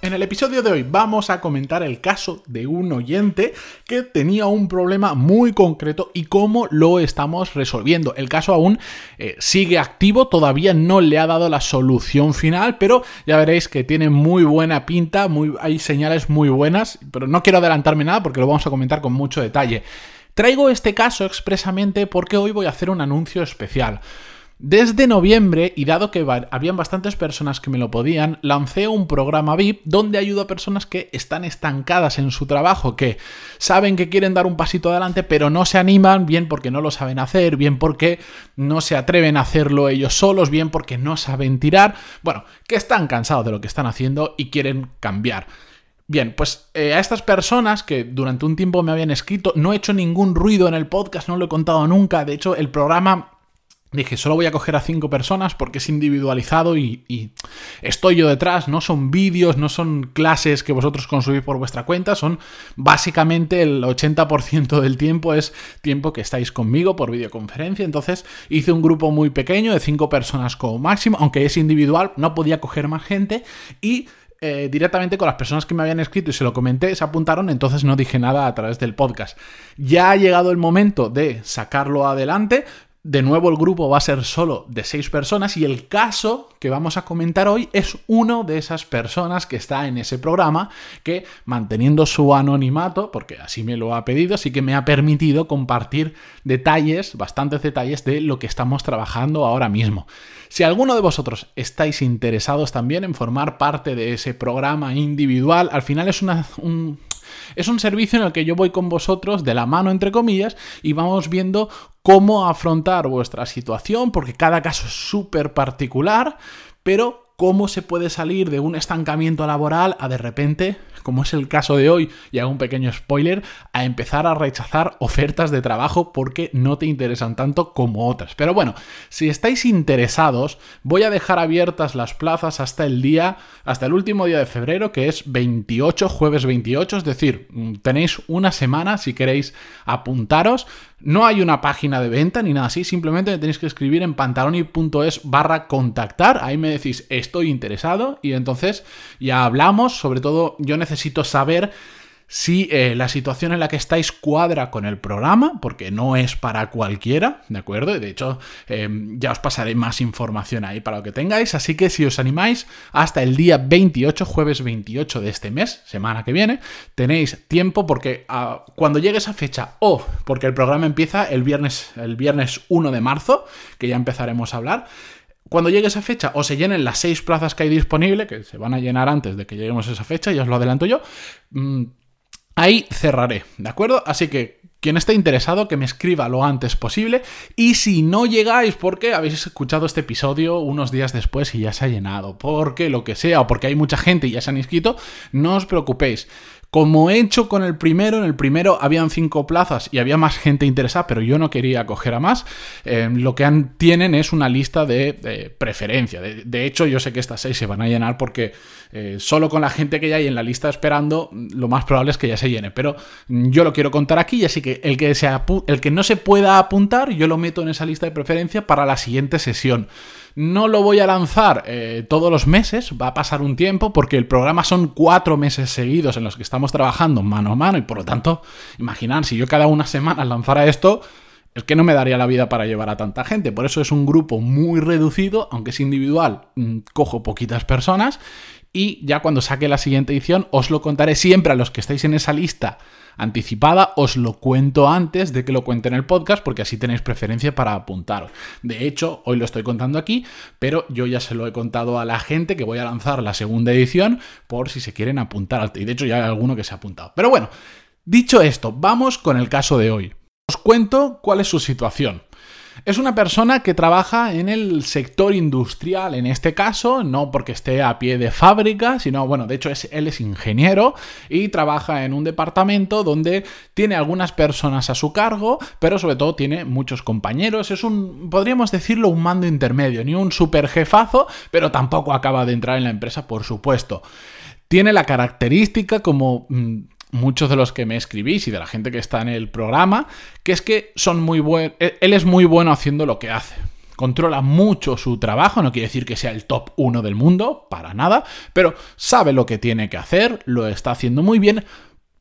En el episodio de hoy vamos a comentar el caso de un oyente que tenía un problema muy concreto y cómo lo estamos resolviendo. El caso aún eh, sigue activo, todavía no le ha dado la solución final, pero ya veréis que tiene muy buena pinta, hay señales muy buenas, pero no quiero adelantarme nada porque lo vamos a comentar con mucho detalle. Traigo este caso expresamente porque hoy voy a hacer un anuncio especial. Desde noviembre, y dado que habían bastantes personas que me lo podían, lancé un programa VIP donde ayudo a personas que están estancadas en su trabajo, que saben que quieren dar un pasito adelante, pero no se animan, bien porque no lo saben hacer, bien porque no se atreven a hacerlo ellos solos, bien porque no saben tirar, bueno, que están cansados de lo que están haciendo y quieren cambiar. Bien, pues eh, a estas personas que durante un tiempo me habían escrito, no he hecho ningún ruido en el podcast, no lo he contado nunca, de hecho el programa Dije, solo voy a coger a cinco personas porque es individualizado y, estoy yo detrás, no son vídeos, no son clases que vosotros consumís por vuestra cuenta, son básicamente el 80% del tiempo es tiempo que estáis conmigo por videoconferencia, entonces hice un grupo muy pequeño de cinco personas como máximo, aunque es individual, no podía coger más gente. Y eh, directamente con las personas que me habían escrito y se lo comenté, se apuntaron, entonces no dije nada a través del podcast. Ya ha llegado el momento de sacarlo adelante, de nuevo el grupo va a ser solo de seis personas y el caso que vamos a comentar hoy es uno de esas personas que está en ese programa que manteniendo su anonimato, porque así me lo ha pedido, así que me ha permitido compartir detalles, bastantes detalles de lo que estamos trabajando ahora mismo. Si alguno de vosotros estáis interesados también en formar parte de ese programa individual, al final es una, un, es un servicio en el que yo voy con vosotros de la mano, entre comillas, y vamos viendo cómo afrontar vuestra situación, porque cada caso es súper particular, pero cómo se puede salir de un estancamiento laboral a de repente, como es el caso de hoy, y hago un pequeño spoiler, a empezar a rechazar ofertas de trabajo porque no te interesan tanto como otras. Pero bueno, si estáis interesados, voy a dejar abiertas las plazas hasta el día, hasta el último día de febrero, que es 28, jueves 28, es decir, mm, tenéis una semana si queréis apuntaros. No hay una página de venta ni nada así, simplemente tenéis que escribir en pantaloni.es barra contactar, ahí me decís estoy interesado y entonces ya hablamos, sobre todo yo necesito saber si eh, la situación en la que estáis cuadra con el programa, porque no es para cualquiera, ¿de acuerdo? De hecho, em, ya os pasaré más información ahí para lo que tengáis, así que si os animáis, hasta el día 28, jueves 28 de este mes, semana que viene, tenéis tiempo porque ah, cuando llegue esa fecha, o porque el programa empieza el viernes, el viernes 1 de marzo, que ya empezaremos a hablar, cuando llegue esa fecha o se llenen las seis plazas que hay disponibles, que se van a llenar antes de que lleguemos a esa fecha, ya os lo adelanto yo, mm, Ahí cerraré, ¿de acuerdo? Así que quien esté interesado que me escriba lo antes posible y si no llegáis porque habéis escuchado este episodio unos días después y ya se ha llenado, porque lo que sea o porque hay mucha gente y ya se han inscrito, no os preocupéis. Como he hecho con el primero, en el primero habían cinco plazas y había más gente interesada, pero yo no quería coger a más, eh, lo que tienen es una lista de, preferencia. De, hecho, yo sé que estas seis se van a llenar porque eh, solo con la gente que ya hay en la lista esperando, lo más probable es que ya se llene. Pero yo lo quiero contar aquí, así que el que, el que no se pueda apuntar, yo lo meto en esa lista de preferencia para la siguiente sesión. No lo voy a lanzar eh, todos los meses, va a pasar un tiempo porque el programa son cuatro meses seguidos en los que estamos trabajando mano a mano y por lo tanto, imaginar, si yo cada una semana lanzara esto, es que no me daría la vida para llevar a tanta gente. Por eso es un grupo muy reducido, aunque es individual, mm, cojo poquitas personas y ya cuando saque la siguiente edición os lo contaré siempre a los que estáis en esa lista anticipada, os lo cuento antes de que lo cuente en el podcast porque así tenéis preferencia para apuntaros. De hecho, hoy lo estoy contando aquí, pero yo ya se lo he contado a la gente que voy a lanzar la segunda edición por si se quieren apuntar. Y de hecho ya hay alguno que se ha apuntado. Pero bueno, dicho esto, vamos con el caso de hoy. Os cuento cuál es su situación. Es una persona que trabaja en el sector industrial, en este caso, no porque esté a pie de fábrica, sino, bueno, de hecho es, él es ingeniero y trabaja en un departamento donde tiene algunas personas a su cargo, pero sobre todo tiene muchos compañeros. Es un, podríamos decirlo, un mando intermedio, ni un super jefazo, pero tampoco acaba de entrar en la empresa, por supuesto. Tiene la característica como... Muchos de los que me escribís y de la gente que está en el programa, que es que son muy buenos, e-, él es muy bueno haciendo lo que hace. Controla mucho su trabajo, no quiere decir que sea el top 1 del mundo, para nada, pero sabe lo que tiene que hacer, lo está haciendo muy bien,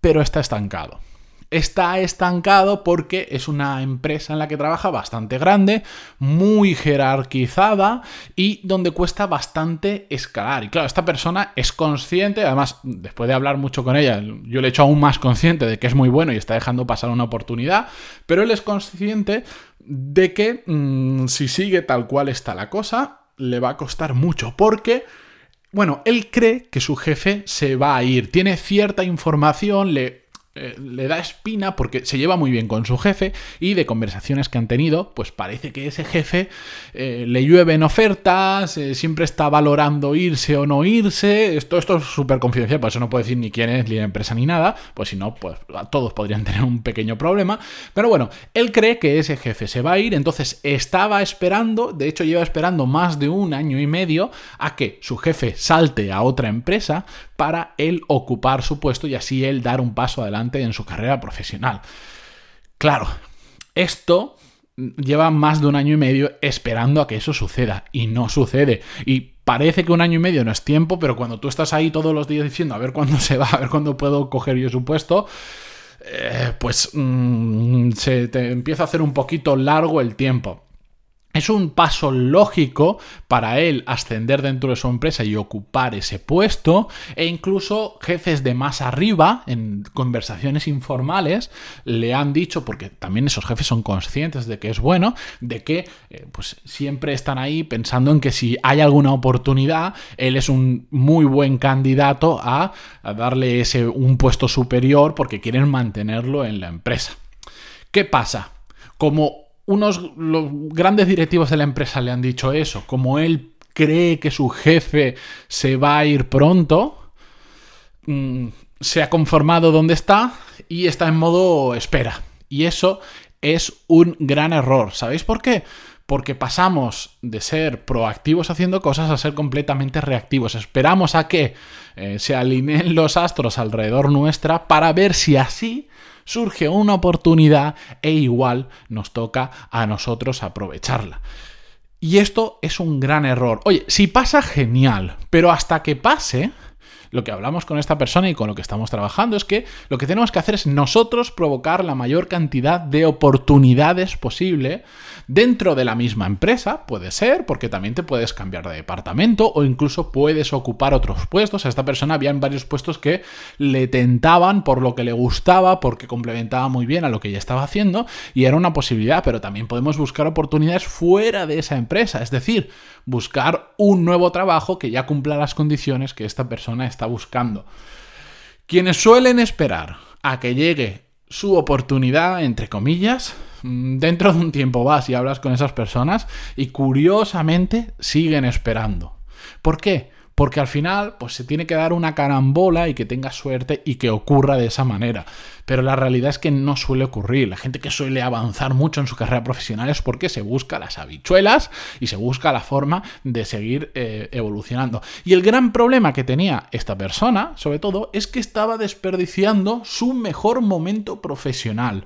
pero está estancado está estancado porque es una empresa en la que trabaja bastante grande, muy jerarquizada y donde cuesta bastante escalar. Y claro, esta persona es consciente, además, después de hablar mucho con ella, yo le he hecho aún más consciente de que es muy bueno y está dejando pasar una oportunidad, pero él es consciente de que mm, si sigue tal cual está la cosa, le va a costar mucho porque... Bueno, él cree que su jefe se va a ir, tiene cierta información, le eh, le da espina porque se lleva muy bien con su jefe y de conversaciones que han tenido, pues parece que ese jefe eh, le llueven ofertas, eh, siempre está valorando irse o no irse. Esto, esto es súper confidencial, por eso no puedo decir ni quién es, ni la empresa, ni nada, pues si no, pues todos podrían tener un pequeño problema. Pero bueno, él cree que ese jefe se va a ir, entonces estaba esperando, de hecho lleva esperando más de un año y medio a que su jefe salte a otra empresa para él ocupar su puesto y así él dar un paso adelante en su carrera profesional. Claro, esto lleva más de un año y medio esperando a que eso suceda y no sucede. Y parece que un año y medio no es tiempo, pero cuando tú estás ahí todos los días diciendo a ver cuándo se va, a ver cuándo puedo coger yo su puesto, eh, pues mm, se te empieza a hacer un poquito largo el tiempo. Es un paso lógico para él ascender dentro de su empresa y ocupar ese puesto e incluso jefes de más arriba en conversaciones informales le han dicho, porque también esos jefes son conscientes de que es bueno, de que eh, pues siempre están ahí pensando en que si hay alguna oportunidad, él es un muy buen candidato a, a darle ese un puesto superior porque quieren mantenerlo en la empresa. ¿Qué pasa? Como unos los grandes directivos de la empresa le han dicho eso, como él cree que su jefe se va a ir pronto, mm, se ha conformado donde está y está en modo espera. Y eso es un gran error. ¿Sabéis por qué? Porque pasamos de ser proactivos haciendo cosas a ser completamente reactivos. Esperamos a que eh, se alineen los astros alrededor nuestra para ver si así surge una oportunidad e igual nos toca a nosotros aprovecharla. Y esto es un gran error. Oye, si pasa, genial, pero hasta que pase, lo que hablamos con esta persona y con lo que estamos trabajando es que lo que tenemos que hacer es nosotros provocar la mayor cantidad de oportunidades posible dentro de la misma empresa, puede ser, porque también te puedes cambiar de departamento o incluso puedes ocupar otros puestos. A esta persona había varios puestos que le tentaban por lo que le gustaba, porque complementaba muy bien a lo que ya estaba haciendo y era una posibilidad, pero también podemos buscar oportunidades fuera de esa empresa, es decir, buscar un nuevo trabajo que ya cumpla las condiciones que esta persona está buscando. Quienes suelen esperar a que llegue su oportunidad, entre comillas, mm, dentro de un tiempo vas y hablas con esas personas y curiosamente siguen esperando. ¿Por qué? Porque al final pues se tiene que dar una carambola y que tenga suerte y que ocurra de esa manera. Pero la realidad es que no suele ocurrir. La gente que suele avanzar mucho en su carrera profesional es porque se busca las habichuelas y se busca la forma de seguir eh, evolucionando. Y el gran problema que tenía esta persona, sobre todo, es que estaba desperdiciando su mejor momento profesional.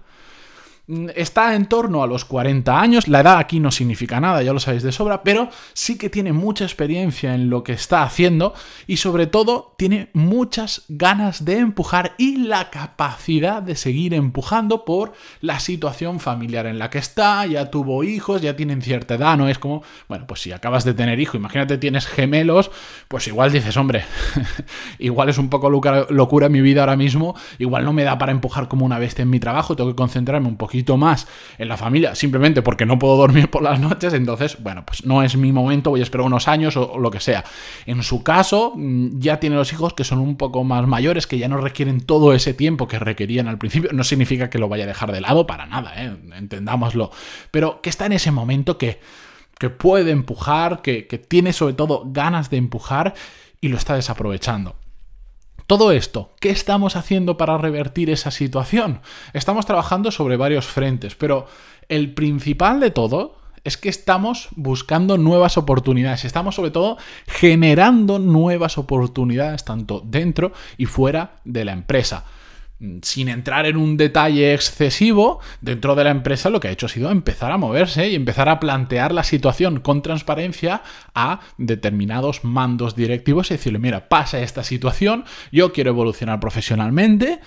Mm, está en torno a los 40 años, la edad aquí no significa nada, ya lo sabéis de sobra, pero sí que tiene mucha experiencia en lo que está haciendo y sobre todo tiene muchas ganas de empujar y la capacidad de seguir empujando por la situación familiar en la que está, ya tuvo hijos, ya tienen cierta edad, no es como, bueno, pues si acabas de tener hijo, imagínate tienes gemelos, pues igual dices, hombre, igual es un poco locura, mi vida ahora mismo, igual no me da para empujar como una bestia en mi trabajo, tengo que concentrarme un poco poquito más en la familia, simplemente porque no puedo dormir por las noches, entonces, bueno, pues no es mi momento, voy a esperar unos años o, lo que sea. En su caso, mm, ya tiene los hijos que son un poco más mayores, que ya no requieren todo ese tiempo que requerían al principio. No significa que lo vaya a dejar de lado para nada, ¿eh? entendámoslo. Pero que está en ese momento que, que puede empujar, que, que tiene sobre todo ganas de empujar y lo está desaprovechando. Todo esto, ¿qué estamos haciendo para revertir esa situación? Estamos trabajando sobre varios frentes, pero el principal de todo es que estamos buscando nuevas oportunidades, estamos sobre todo generando nuevas oportunidades tanto dentro y fuera de la empresa. Mm, sin entrar en un detalle excesivo, dentro de la empresa lo que ha hecho ha sido empezar a moverse y empezar a plantear la situación con transparencia a determinados mandos directivos y decirle, mira, pasa esta situación, yo quiero evolucionar profesionalmente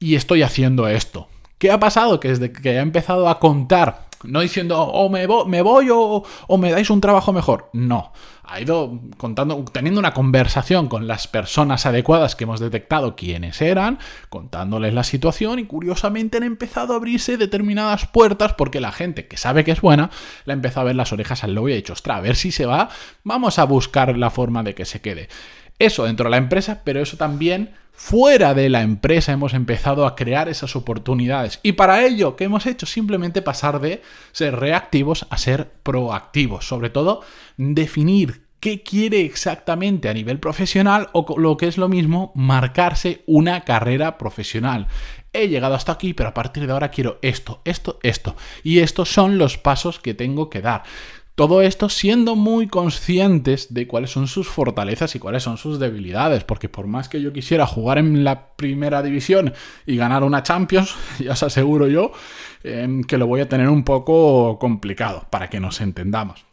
y estoy haciendo esto. ¿Qué ha pasado? Que desde que ha empezado a contar no diciendo, o me, voy o, me dais un trabajo mejor. No. Ha ido contando, teniendo una conversación con las personas adecuadas que hemos detectado quiénes eran, contándoles la situación y curiosamente han empezado a abrirse determinadas puertas porque la gente que sabe que es buena le ha empezado a ver las orejas al lobo y ha dicho, ostra, a ver si se va, vamos a buscar la forma de que se quede. Eso dentro de la empresa, pero eso también fuera de la empresa hemos empezado a crear esas oportunidades. Y para ello, ¿qué hemos hecho? Simplemente pasar de ser reactivos a ser proactivos. Sobre todo, definir qué quiere exactamente a nivel profesional o lo que es lo mismo, marcarse una carrera profesional. He llegado hasta aquí, pero a partir de ahora quiero esto, esto, esto. Y estos son los pasos que tengo que dar. Todo esto siendo muy conscientes de cuáles son sus fortalezas y cuáles son sus debilidades, porque por más que yo quisiera jugar en la primera división y ganar una Champions, ya os aseguro yo em, que lo voy a tener un poco complicado para que nos entendamos.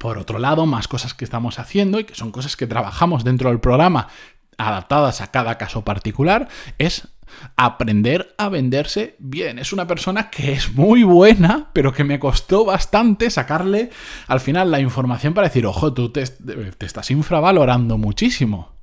Por otro lado, más cosas que estamos haciendo y que son cosas que trabajamos dentro del programa adaptadas a cada caso particular, es aprender a venderse bien. Es una persona que es muy buena, pero que me costó bastante sacarle al final la información para decir, ojo, tú te, estás infravalorando muchísimo.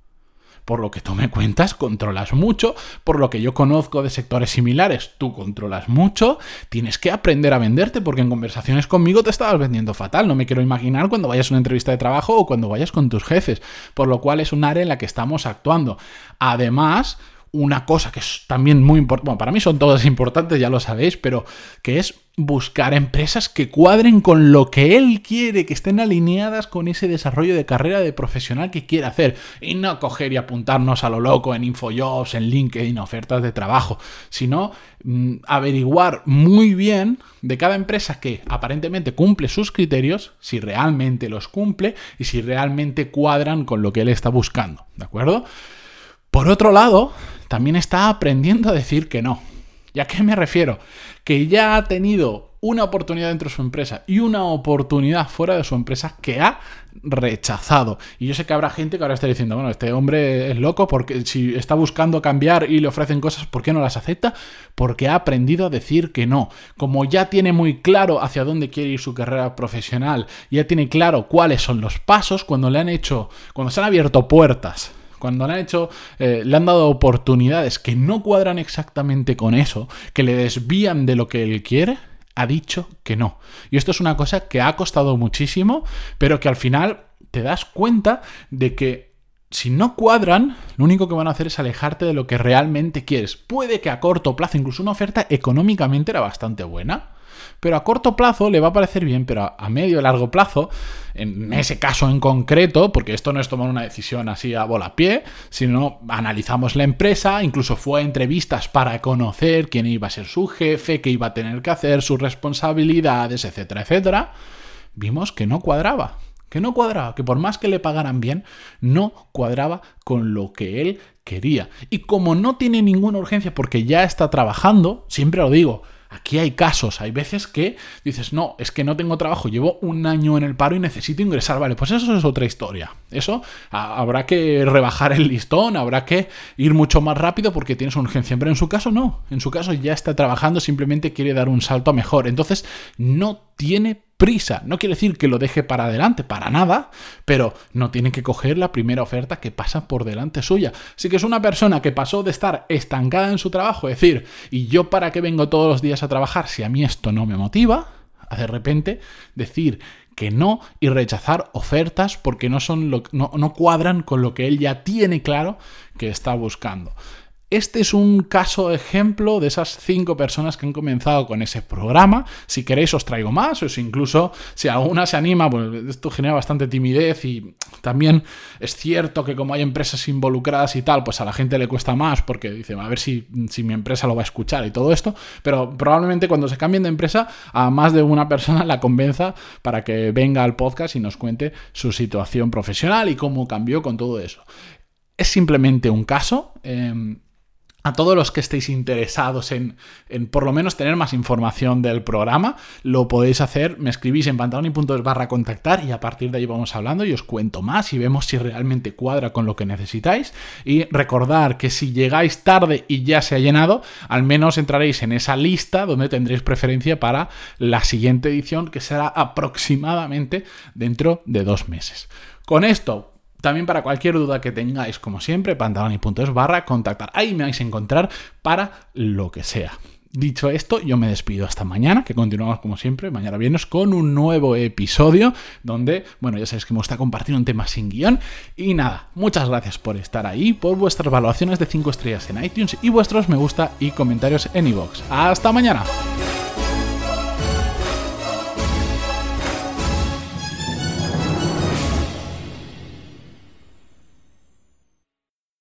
Por lo que tú me cuentas, controlas mucho. Por lo que yo conozco de sectores similares, tú controlas mucho. Tienes que aprender a venderte porque en conversaciones conmigo te estabas vendiendo fatal. No me quiero imaginar cuando vayas a una entrevista de trabajo o cuando vayas con tus jefes. Por lo cual es un área en la que estamos actuando. Además, una cosa que es también muy importante, bueno, para mí son todas importantes, ya lo sabéis, pero que es buscar empresas que cuadren con lo que él quiere, que estén alineadas con ese desarrollo de carrera de profesional que quiere hacer, y no coger y apuntarnos a lo loco en Infojobs, en LinkedIn, ofertas de trabajo, sino mm, averiguar muy bien de cada empresa que aparentemente cumple sus criterios, si realmente los cumple y si realmente cuadran con lo que él está buscando, ¿de acuerdo? Por otro lado, también está aprendiendo a decir que no. ¿Y a qué me refiero? Que ya ha tenido una oportunidad dentro de su empresa y una oportunidad fuera de su empresa que ha rechazado. Y yo sé que habrá gente que ahora está diciendo, bueno, este hombre es loco porque si está buscando cambiar y le ofrecen cosas, ¿por qué no las acepta? Porque ha aprendido a decir que no. Como ya tiene muy claro hacia dónde quiere ir su carrera profesional, ya tiene claro cuáles son los pasos cuando le han hecho, cuando se han abierto puertas cuando han hecho, eh, le han dado oportunidades que no cuadran exactamente con eso, que le desvían de lo que él quiere, ha dicho que no. Y esto es una cosa que ha costado muchísimo, pero que al final te das cuenta de que si no cuadran, lo único que van a hacer es alejarte de lo que realmente quieres. Puede que a corto plazo, incluso una oferta económicamente era bastante buena, pero a corto plazo le va a parecer bien, pero a, medio y largo plazo, en ese caso en concreto, porque esto no es tomar una decisión así a bola pie, sino analizamos la empresa, incluso fue a entrevistas para conocer quién iba a ser su jefe, qué iba a tener que hacer, sus responsabilidades, etcétera, etcétera, vimos que no cuadraba que no cuadraba, que por más que le pagaran bien, no cuadraba con lo que él quería. Y como no tiene ninguna urgencia porque ya está trabajando, siempre lo digo, Aquí hay casos, hay veces que dices, no, es que no tengo trabajo, llevo un año en el paro y necesito ingresar. Vale, pues eso es otra historia. Eso habrá que rebajar el listón, habrá que ir mucho más rápido porque tienes urgencia. Pero en su caso no, en su caso ya está trabajando, simplemente quiere dar un salto a mejor. Entonces no tiene prisa. No quiere decir que lo deje para adelante, para nada, pero no tiene que coger la primera oferta que pasa por delante suya. Así que es una persona que pasó de estar estancada en su trabajo, decir, ¿y yo para qué vengo todos los días a trabajar si a mí esto no me motiva? A de repente decir que no y rechazar ofertas porque no, son lo, no, no cuadran con lo que él ya tiene claro que está buscando. Este es un caso ejemplo de esas cinco personas que han comenzado con ese programa. Si queréis os traigo más, o incluso si alguna se anima, pues esto genera bastante timidez y también es cierto que como hay empresas involucradas y tal, pues a la gente le cuesta más porque dice, a ver si, si mi empresa lo va a escuchar y todo esto, pero probablemente cuando se cambien de empresa a más de una persona la convenza para que venga al podcast y nos cuente su situación profesional y cómo cambió con todo eso. Es simplemente un caso. Em, a todos los que estéis interesados en, por lo menos tener más información del programa, lo podéis hacer, me escribís en pantaloni.es barra contactar y a partir de ahí vamos hablando y os cuento más y vemos si realmente cuadra con lo que necesitáis. Y recordar que si llegáis tarde y ya se ha llenado, al menos entraréis en esa lista donde tendréis preferencia para la siguiente edición que será aproximadamente dentro de dos meses. Con esto, también para cualquier duda que tengáis, como siempre, pantaloni.es barra contactar. Ahí me vais a encontrar para lo que sea. Dicho esto, yo me despido hasta mañana, que continuamos como siempre, mañana viernes, con un nuevo episodio donde, bueno, ya sabéis que me gusta compartir un tema sin guion. Y nada, muchas gracias por estar ahí, por vuestras evaluaciones de 5 estrellas en iTunes y vuestros me gusta y comentarios en iVoox. ¡Hasta mañana!